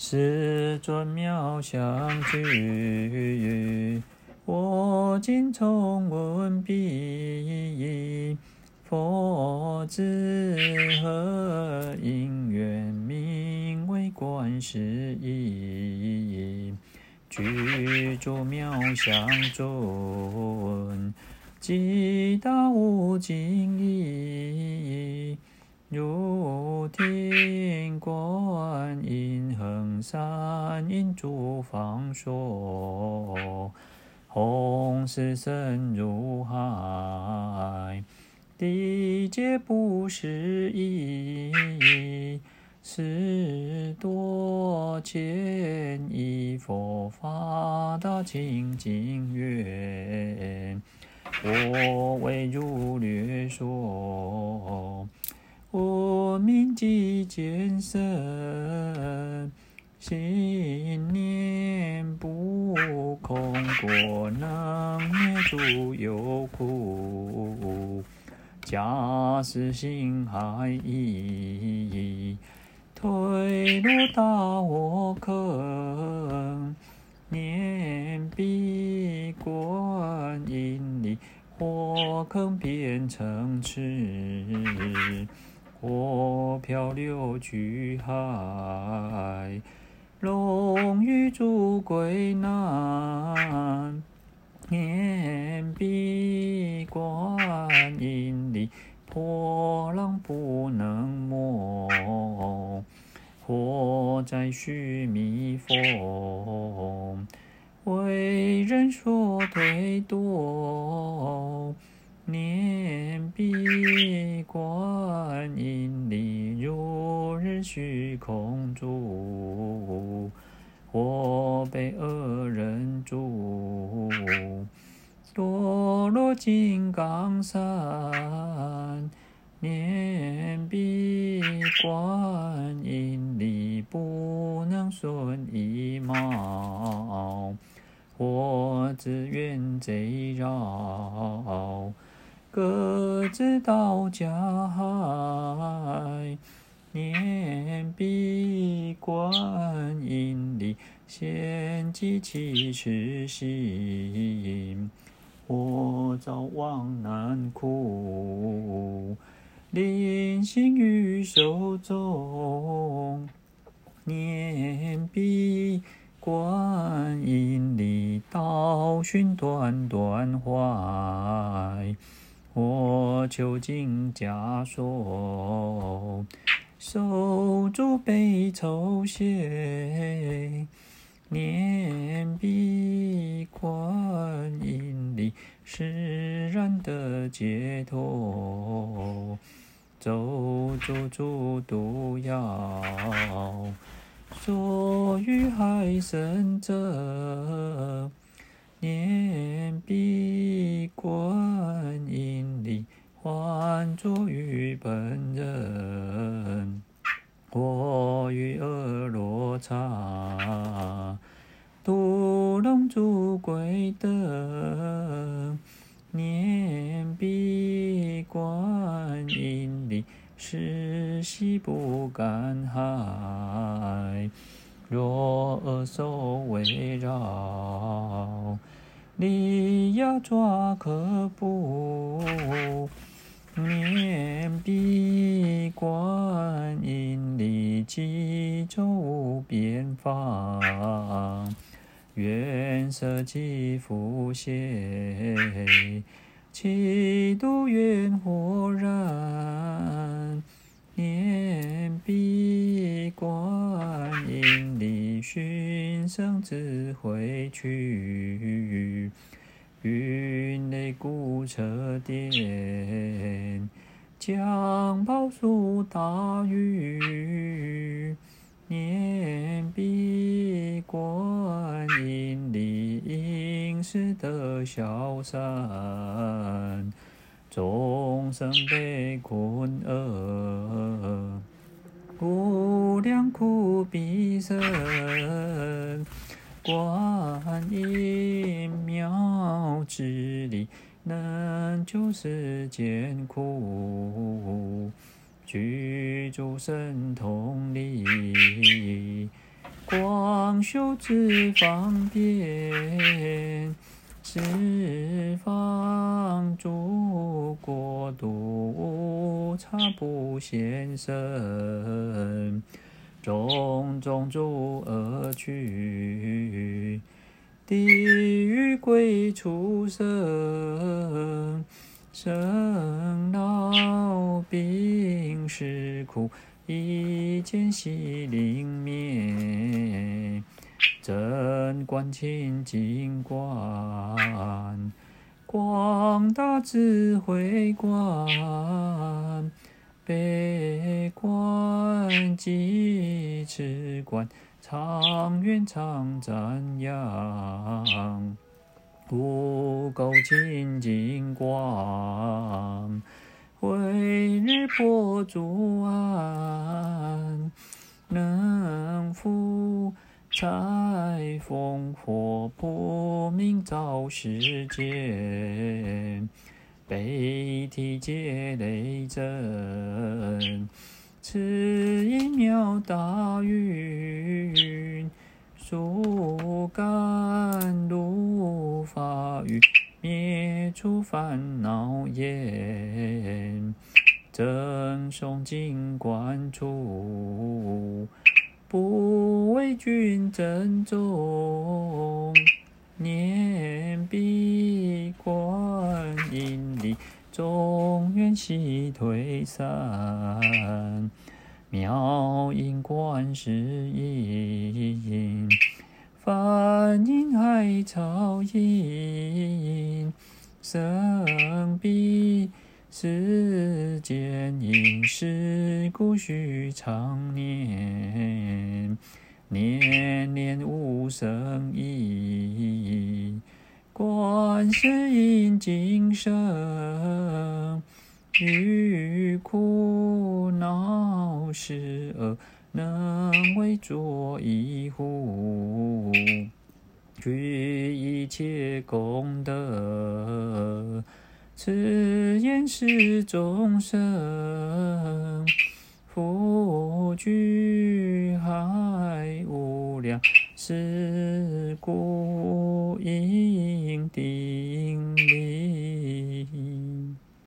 世尊妙相具，我今从闻彼，佛子何因缘名为观世音？具足妙相尊，即大无尽意，如听观音。恒善应诸方说，弘誓深如海，地界不思议。十多千亿佛法大清净愿，我为汝略说。我名即见身，心念不空过，能灭诸有苦，假使心海意。退入大火坑，念彼观音力，火坑变成池，火漂流巨海，龙与猪归南，念彼观音力，波浪不能没。火灾须弥佛，为人说推多，念彼观音力，虚空住，我被恶人住，堕落金刚山。念彼观音力，不能损一毛，我自怨贼扰，各自到家海。念彼观音力，现即起痴心，我早亡难苦。临行于手中，念彼观音力，道寻断断坏。我求经假说，手足悲酬谢。念彼观音力，释然得解脱。咒诅诸毒药，所欲害身者，念彼观音力，还作于本人。我于阿罗刹，度龙猪归德。念彼观音力，誓昔不敢害。若恶兽围绕，利牙爪可怖。念彼观，济周无边方。愿舍己复现，其度愿火燃。念彼观音力，寻声自毁去。云雷鼓彻电，降宝树大雨。念彼观音力，应时得消散，众生被困厄，无量苦彼身，观音妙智力，能救世间苦。具足神通力，广修智方便，十方诸国土无差不现身，种种诸恶趣，地狱鬼畜生，生老病死苦。一见悉令灭，真观清净观，广大智慧观，悲观济慈观，长远常瞻仰，无垢清净观。慧日破诸暗，能伏财风火，普明照世间，悲体皆雷震，慈音妙大云，速甘露法雨。灭诸烦恼焰，正诵净观处，不为君珍重，念彼观音力，众缘悉退散，妙音观世音。梵音海潮音，生彼世间音，是故须常念，念念无生意。观世音今生，于苦恼时厄。能为作意乎？具一切功德，此言是众生，复具海无量，是故应顶。